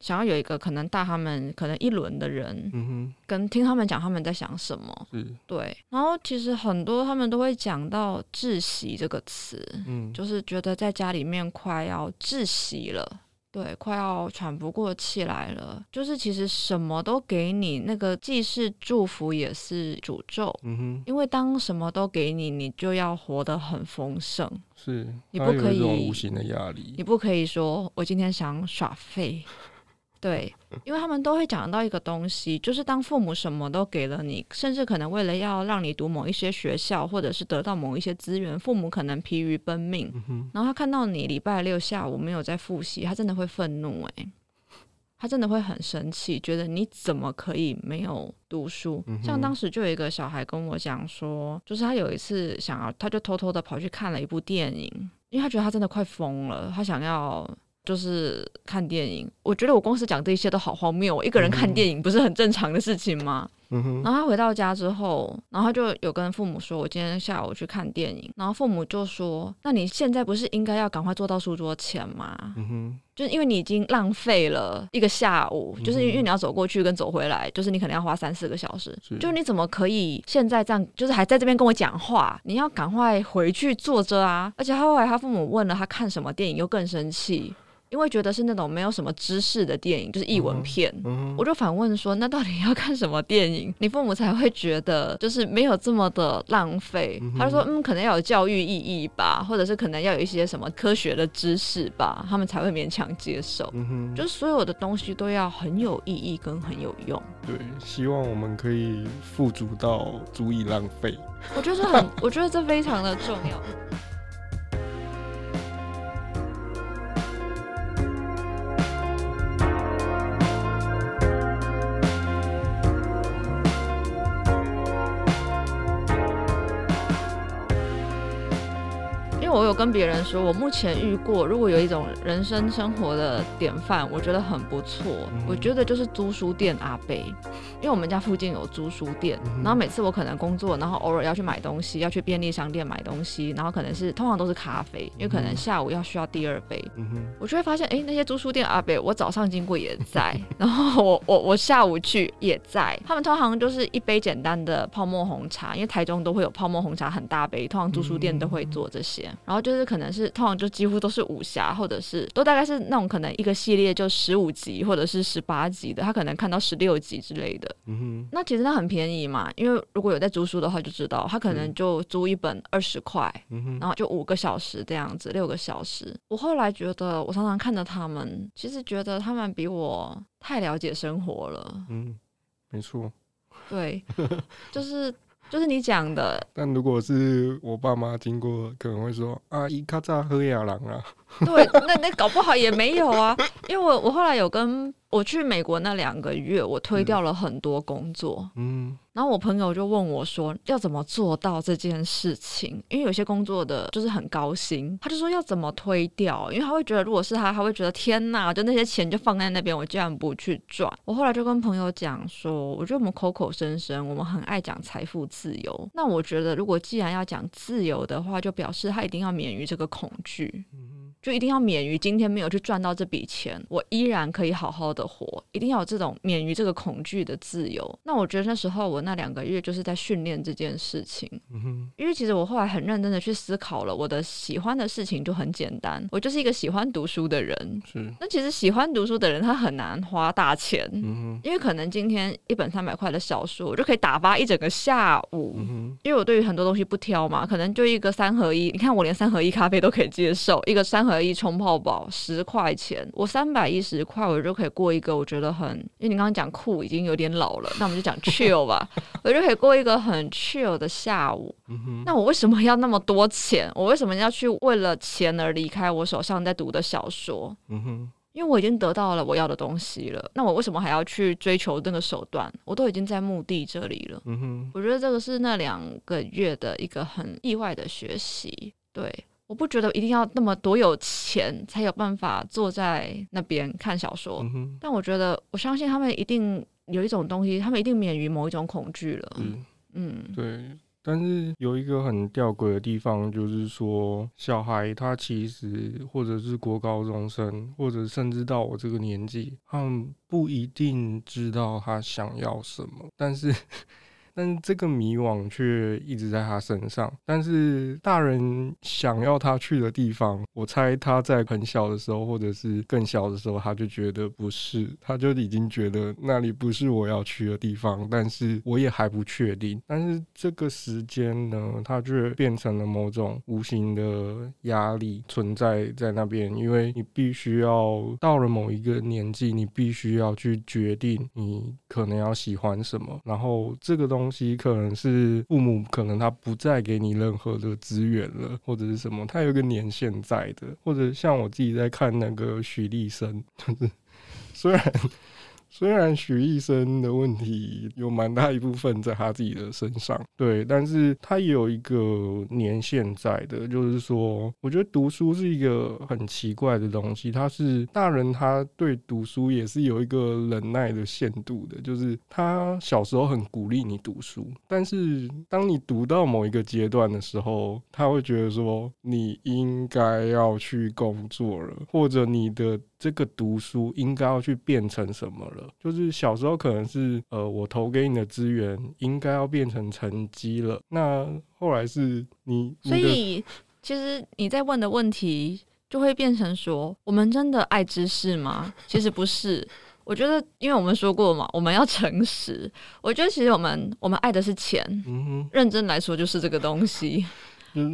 S1: 想要有一个可能大他们可能一轮的人，嗯哼，跟听他们讲他们在想什么。是。对。然后其实很多他们都会讲到窒息这个词，嗯，就是觉得在家里面快要窒息了。对，快要喘不过气来了。就是其实什么都给你，那个既是祝福也是诅咒。嗯哼，因为当什么都给你，你就要活得很丰盛。
S2: 是，
S1: 你不可以
S2: 无形的压力。
S1: 你不可以说我今天想耍废。对，因为他们都会讲到一个东西，就是当父母什么都给了你，甚至可能为了要让你读某一些学校，或者是得到某一些资源，父母可能疲于奔命。嗯。然后他看到你礼拜六下午没有在复习，他真的会愤怒诶，他真的会很生气，觉得你怎么可以没有读书？嗯。像当时就有一个小孩跟我讲说，就是他有一次想要，他就偷偷的跑去看了一部电影，因为他觉得他真的快疯了，他想要。就是看电影，我觉得我公司讲这些都好荒谬。我一个人看电影不是很正常的事情吗？然后他回到家之后，然后他就有跟父母说：“我今天下午去看电影。”然后父母就说：“那你现在不是应该要赶快坐到书桌前吗？”就是因为你已经浪费了一个下午，就是因为你要走过去跟走回来，就是你可能要花三四个小时。是。就你怎么可以现在这样，就是还在这边跟我讲话？你要赶快回去坐着啊！而且他后来他父母问了他看什么电影，又更生气。因为觉得是那种没有什么知识的电影，就是译文片，嗯嗯、我就反问说：“那到底要看什么电影，你父母才会觉得就是没有这么的浪费？”嗯、他就说：“嗯，可能要有教育意义吧，或者是可能要有一些什么科学的知识吧，他们才会勉强接受。嗯”就是所有的东西都要很有意义跟很有用。
S2: 对，希望我们可以富足到足以浪费。
S1: 我觉得很，我觉得这非常的重要。跟别人说，我目前遇过，如果有一种人生生活的典范，我觉得很不错。嗯、我觉得就是租书店阿伯，因为我们家附近有租书店，嗯、然后每次我可能工作，然后偶尔要去买东西，要去便利商店买东西，然后可能是通常都是咖啡，因为可能下午要需要第二杯，嗯、我就会发现，哎，那些租书店阿伯，我早上经过也在，然后我我我下午去也在，他们通常就是一杯简单的泡沫红茶，因为台中都会有泡沫红茶很大杯，通常租书店都会做这些。然后就是可能是通常就几乎都是武侠，或者是都大概是那种可能一个系列就十五集或者是十八集的，他可能看到十六集之类的。嗯哼。那其实它很便宜嘛，因为如果有在租书的话就知道，他可能就租一本二十块，嗯哼。然后就五个小时这样子，六个小时。我后来觉得，我常常看着他们，其实觉得他们比我太了解生活了。
S2: 嗯，没错。
S1: 对，就是。就是你讲的，
S2: 但如果是我爸妈经过，可能会说：“阿姨卡扎喝亚郎啊。”
S1: 对，那那搞不好也没有啊，因为我我后来有跟。我去美国那两个月，我推掉了很多工作。嗯，然后我朋友就问我说：“要怎么做到这件事情？”因为有些工作的就是很高薪，他就说要怎么推掉？因为他会觉得，如果是他，他会觉得天哪，就那些钱就放在那边，我居然不去赚。我后来就跟朋友讲说：“我觉得我们口口声声，我们很爱讲财富自由。那我觉得，如果既然要讲自由的话，就表示他一定要免于这个恐惧。”就一定要免于今天没有去赚到这笔钱，我依然可以好好的活。一定要有这种免于这个恐惧的自由。那我觉得那时候我那两个月就是在训练这件事情。嗯哼。因为其实我后来很认真的去思考了，我的喜欢的事情就很简单，我就是一个喜欢读书的人。是。那其实喜欢读书的人他很难花大钱。嗯哼。因为可能今天一本三百块的小说，我就可以打发一整个下午。嗯哼。因为我对于很多东西不挑嘛，可能就一个三合一。你看我连三合一咖啡都可以接受，一个三。可以冲泡宝十块钱，我三百一十块，我就可以过一个我觉得很，因为你刚刚讲酷已经有点老了，那我们就讲 chill 吧，我就可以过一个很 chill 的下午。嗯、那我为什么要那么多钱？我为什么要去为了钱而离开我手上在读的小说？嗯哼，因为我已经得到了我要的东西了，那我为什么还要去追求那个手段？我都已经在目的这里了。嗯哼，我觉得这个是那两个月的一个很意外的学习。对。我不觉得一定要那么多有钱才有办法坐在那边看小说，嗯、但我觉得我相信他们一定有一种东西，他们一定免于某一种恐惧了。嗯，嗯
S2: 对。但是有一个很吊诡的地方，就是说小孩他其实或者是国高中生，或者甚至到我这个年纪，他们不一定知道他想要什么，但是。但这个迷惘却一直在他身上。但是大人想要他去的地方，我猜他在很小的时候，或者是更小的时候，他就觉得不是，他就已经觉得那里不是我要去的地方。但是我也还不确定。但是这个时间呢，它却变成了某种无形的压力存在在那边，因为你必须要到了某一个年纪，你必须要去决定你可能要喜欢什么，然后这个东西。可能是父母，可能他不再给你任何的资源了，或者是什么，他有一个年限在或者像我自己在看那个许立生，就是 虽然。虽然许医生的问题有蛮大一部分在他自己的身上，对，但是他也有一个年限在的，就是说，我觉得读书是一个很奇怪的东西，他是大人，他对读书也是有一个忍耐的限度的，就是他小时候很鼓励你读书，但是当你读到某一个阶段的时候，他会觉得说你应该要去工作了，或者你的。这个读书应该要去变成什么了？就是小时候可能是呃，我投给你的资源应该要变成成绩了。那后来是你，
S1: 所以其实你在问的问题就会变成说：我们真的爱知识吗？其实不是。我觉得，因为我们说过嘛，我们要诚实。我觉得其实我们我们爱的是钱。嗯哼，认真来说就是这个东西。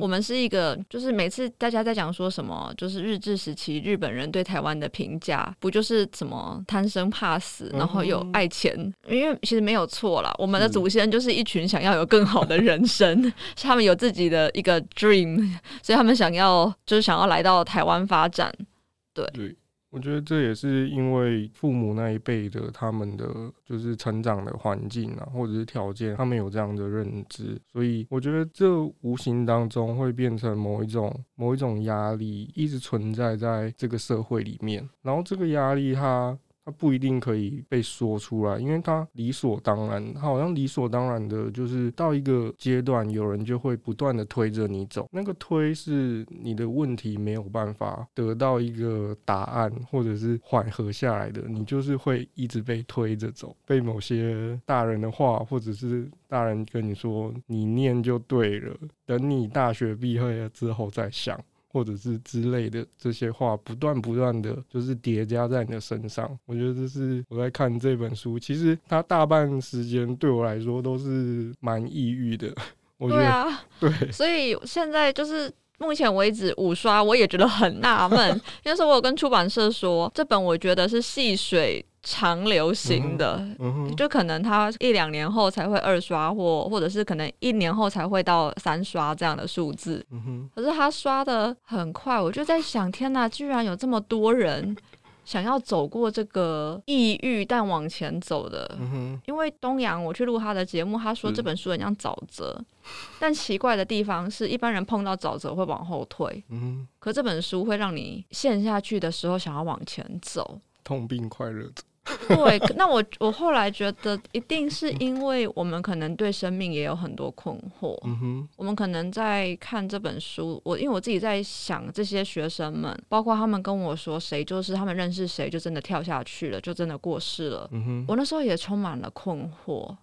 S1: 我们是一个，就是每次大家在讲说什么，就是日治时期日本人对台湾的评价，不就是什么贪生怕死，然后又爱钱？因为其实没有错啦，我们的祖先就是一群想要有更好的人生，是他们有自己的一个 dream，所以他们想要就是想要来到台湾发展。对，
S2: 对，我觉得这也是因为父母那一辈的他们的就是成长的环境啊，或者是条件，他们有这样的认知，所以我觉得这无形当中会变成某一种某一种压力，一直存在在这个社会里面。然后这个压力它。他不一定可以被说出来，因为他理所当然，他好像理所当然的，就是到一个阶段，有人就会不断的推着你走。那个推是你的问题没有办法得到一个答案，或者是缓和下来的，你就是会一直被推着走，被某些大人的话，或者是大人跟你说你念就对了，等你大学毕业了之后再想。或者是之类的这些话，不断不断的就是叠加在你的身上。我觉得这是我在看这本书，其实它大半时间对我来说都是蛮抑郁的。我觉得，对啊，对，
S1: 所以现在就是目前为止五刷，我也觉得很纳闷。因为说我有跟出版社说，这本我觉得是细水。长流行的，嗯嗯、就可能他一两年后才会二刷或，或或者是可能一年后才会到三刷这样的数字。嗯、可是他刷的很快，我就在想，天哪，居然有这么多人 想要走过这个抑郁但往前走的。嗯、因为东阳我去录他的节目，他说这本书很像沼泽，但奇怪的地方是一般人碰到沼泽会往后退，嗯、可这本书会让你陷下去的时候想要往前走，
S2: 痛并快乐着。
S1: 对，那我我后来觉得，一定是因为我们可能对生命也有很多困惑。嗯哼，我们可能在看这本书，我因为我自己在想这些学生们，包括他们跟我说谁就是他们认识谁就真的跳下去了，就真的过世了。嗯哼，我那时候也充满了困惑。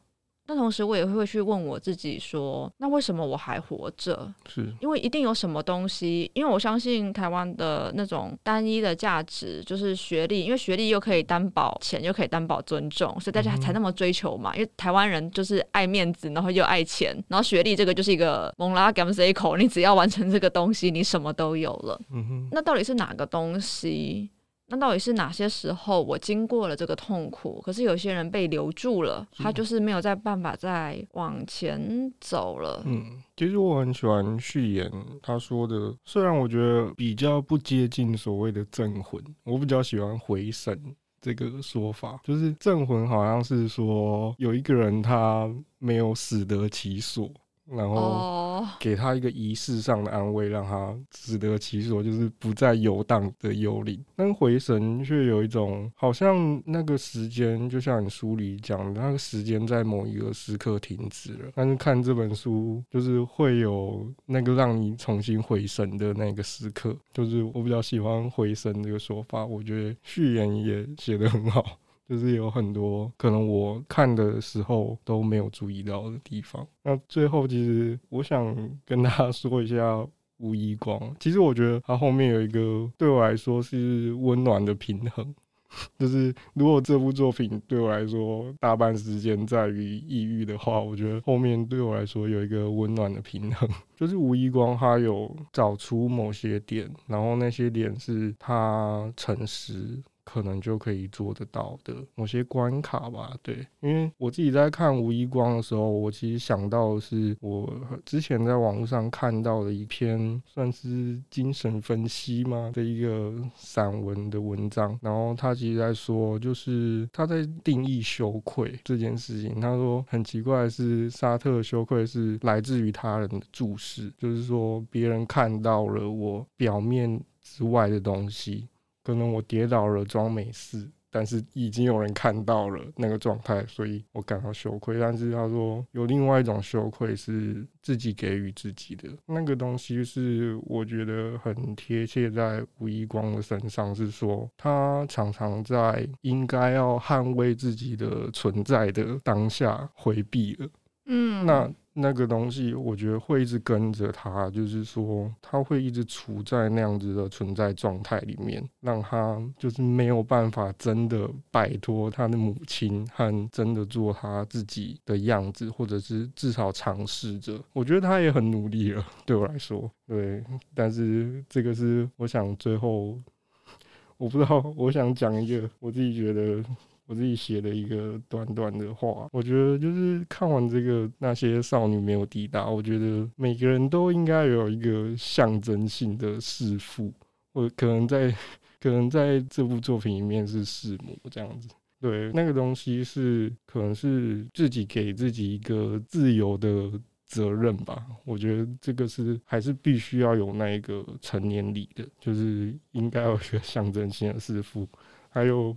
S1: 那同时，我也会去问我自己说：那为什么我还活着？是因为一定有什么东西？因为我相信台湾的那种单一的价值就是学历，因为学历又可以担保钱，又可以担保尊重，所以大家才那么追求嘛。嗯、因为台湾人就是爱面子，然后又爱钱，然后学历这个就是一个蒙拉甘塞口，你只要完成这个东西，你什么都有了。嗯哼，那到底是哪个东西？那到底是哪些时候我经过了这个痛苦？可是有些人被留住了，他就是没有再办法再往前走了。
S2: 嗯，其实我很喜欢序言他说的，虽然我觉得比较不接近所谓的镇魂，我比较喜欢回神这个说法，就是镇魂好像是说有一个人他没有死得其所。然后给他一个仪式上的安慰，让他死得其所，就是不再游荡的幽灵。但回神却有一种，好像那个时间，就像你书里讲的，那个时间在某一个时刻停止了。但是看这本书，就是会有那个让你重新回神的那个时刻。就是我比较喜欢回神这个说法，我觉得序言也写得很好。就是有很多可能我看的时候都没有注意到的地方。那最后，其实我想跟大家说一下吴一光。其实我觉得他后面有一个对我来说是温暖的平衡。就是如果这部作品对我来说大半时间在于抑郁的话，我觉得后面对我来说有一个温暖的平衡。就是吴一光他有找出某些点，然后那些点是他诚实。可能就可以做得到的某些关卡吧，对，因为我自己在看吴一光的时候，我其实想到的是我之前在网络上看到的一篇算是精神分析嘛的一个散文的文章，然后他其实在说，就是他在定义羞愧这件事情，他说很奇怪的是，沙特羞愧是来自于他人的注视，就是说别人看到了我表面之外的东西。可能我跌倒了，装没事，但是已经有人看到了那个状态，所以我感到羞愧。但是他说有另外一种羞愧是自己给予自己的那个东西，是我觉得很贴切在吴一光的身上，是说他常常在应该要捍卫自己的存在的当下回避了。嗯，那。那个东西，我觉得会一直跟着他，就是说，他会一直处在那样子的存在状态里面，让他就是没有办法真的摆脱他的母亲，和真的做他自己的样子，或者是至少尝试着。我觉得他也很努力了，对我来说，对。但是这个是我想最后，我不知道，我想讲一个我自己觉得。我自己写的一个短短的话，我觉得就是看完这个那些少女没有抵达，我觉得每个人都应该有一个象征性的弑父，或可能在 可能在这部作品里面是弑母这样子。对，那个东西是可能是自己给自己一个自由的责任吧。我觉得这个是还是必须要有那一个成年礼的，就是应该有一个象征性的弑父。还有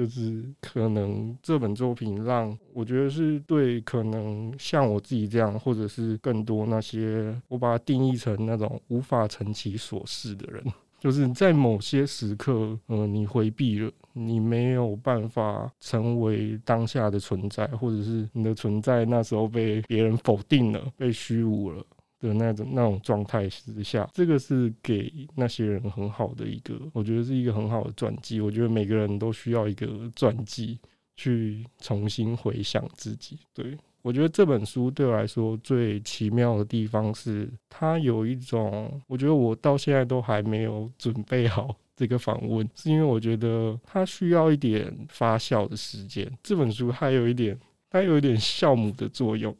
S2: 就是可能这本作品让我觉得是对可能像我自己这样，或者是更多那些我把它定义成那种无法成其所事的人。就是在某些时刻，嗯、呃，你回避了，你没有办法成为当下的存在，或者是你的存在那时候被别人否定了，被虚无了的那种那种状态之下，这个是给那些人很好的一个，我觉得是一个很好的传记。我觉得每个人都需要一个传记，去重新回想自己，对。我觉得这本书对我来说最奇妙的地方是，它有一种，我觉得我到现在都还没有准备好 这个访问，是因为我觉得它需要一点发酵的时间。这本书还有一点，它有一点酵母的作用，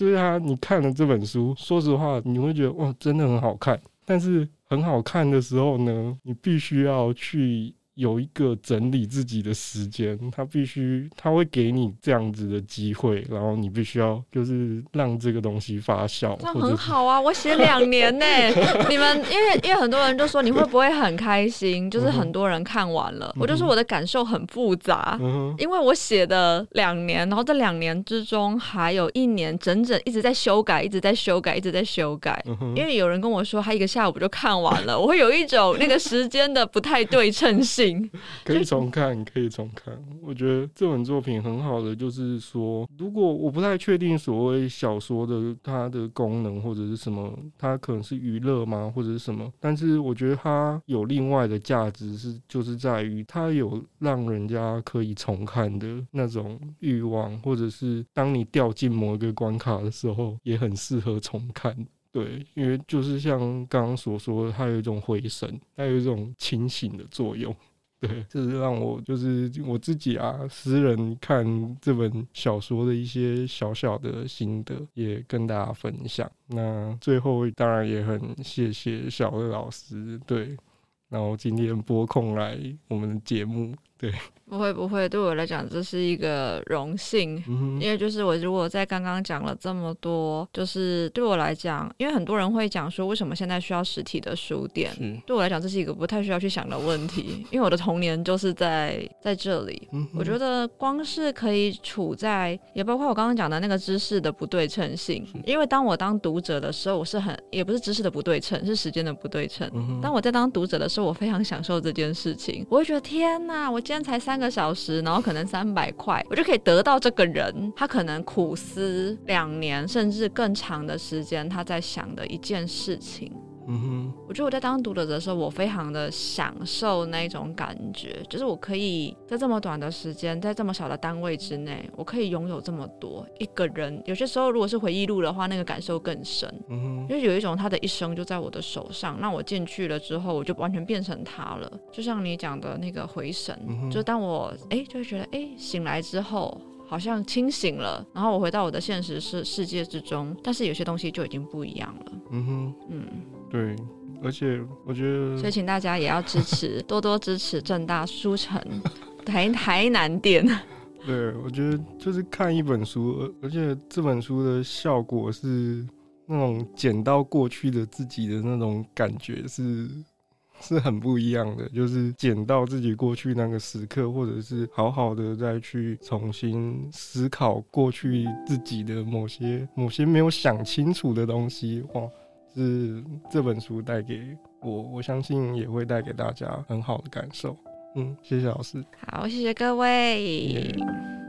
S2: 就是它，你看了这本书，说实话，你会觉得哇，真的很好看。但是很好看的时候呢，你必须要去。有一个整理自己的时间，他必须他会给你这样子的机会，然后你必须要就是让这个东西发酵。
S1: 这样很好啊，我写两年呢。你们因为因为很多人就说你会不会很开心？就是很多人看完了，我就说我的感受很复杂，因为我写的两年，然后这两年之中还有一年整整一直在修改，一直在修改，一直在修改。因为有人跟我说他一个下午就看完了，我会有一种那个时间的不太对称性。
S2: 可以重看，可以重看。我觉得这本作品很好的，就是说，如果我不太确定所谓小说的它的功能或者是什么，它可能是娱乐吗，或者是什么？但是我觉得它有另外的价值，是就是在于它有让人家可以重看的那种欲望，或者是当你掉进某一个关卡的时候，也很适合重看。对，因为就是像刚刚所说的，它有一种回神，它有一种清醒的作用。对，这是让我就是我自己啊，私人看这本小说的一些小小的心得，也跟大家分享。那最后当然也很谢谢小乐老师，对，然后今天拨空来我们的节目，对。
S1: 不会不会，对我来讲这是一个荣幸，嗯、因为就是我如果在刚刚讲了这么多，就是对我来讲，因为很多人会讲说为什么现在需要实体的书店，是对我来讲这是一个不太需要去想的问题，因为我的童年就是在在这里，嗯、我觉得光是可以处在，也包括我刚刚讲的那个知识的不对称性，因为当我当读者的时候，我是很也不是知识的不对称，是时间的不对称。嗯、当我在当读者的时候，我非常享受这件事情，我会觉得天哪，我今天才三。个小时，然后可能三百块，我就可以得到这个人，他可能苦思两年甚至更长的时间，他在想的一件事情。嗯哼，我觉得我在当读者的时候，我非常的享受那种感觉，就是我可以在这么短的时间，在这么小的单位之内，我可以拥有这么多一个人。有些时候，如果是回忆录的话，那个感受更深。嗯哼，因为有一种他的一生就在我的手上，那我进去了之后，我就完全变成他了。就像你讲的那个回神，嗯，就当我哎，就会觉得哎，醒来之后。好像清醒了，然后我回到我的现实世世界之中，但是有些东西就已经不一样了。嗯哼，嗯，
S2: 对，而且我觉得，
S1: 所以请大家也要支持，多多支持正大书城台台南店。
S2: 对，我觉得就是看一本书，而且这本书的效果是那种捡到过去的自己的那种感觉是。是很不一样的，就是捡到自己过去那个时刻，或者是好好的再去重新思考过去自己的某些某些没有想清楚的东西，哇，是这本书带给我，我相信也会带给大家很好的感受。嗯，谢谢老师。
S1: 好，谢谢各位。Yeah.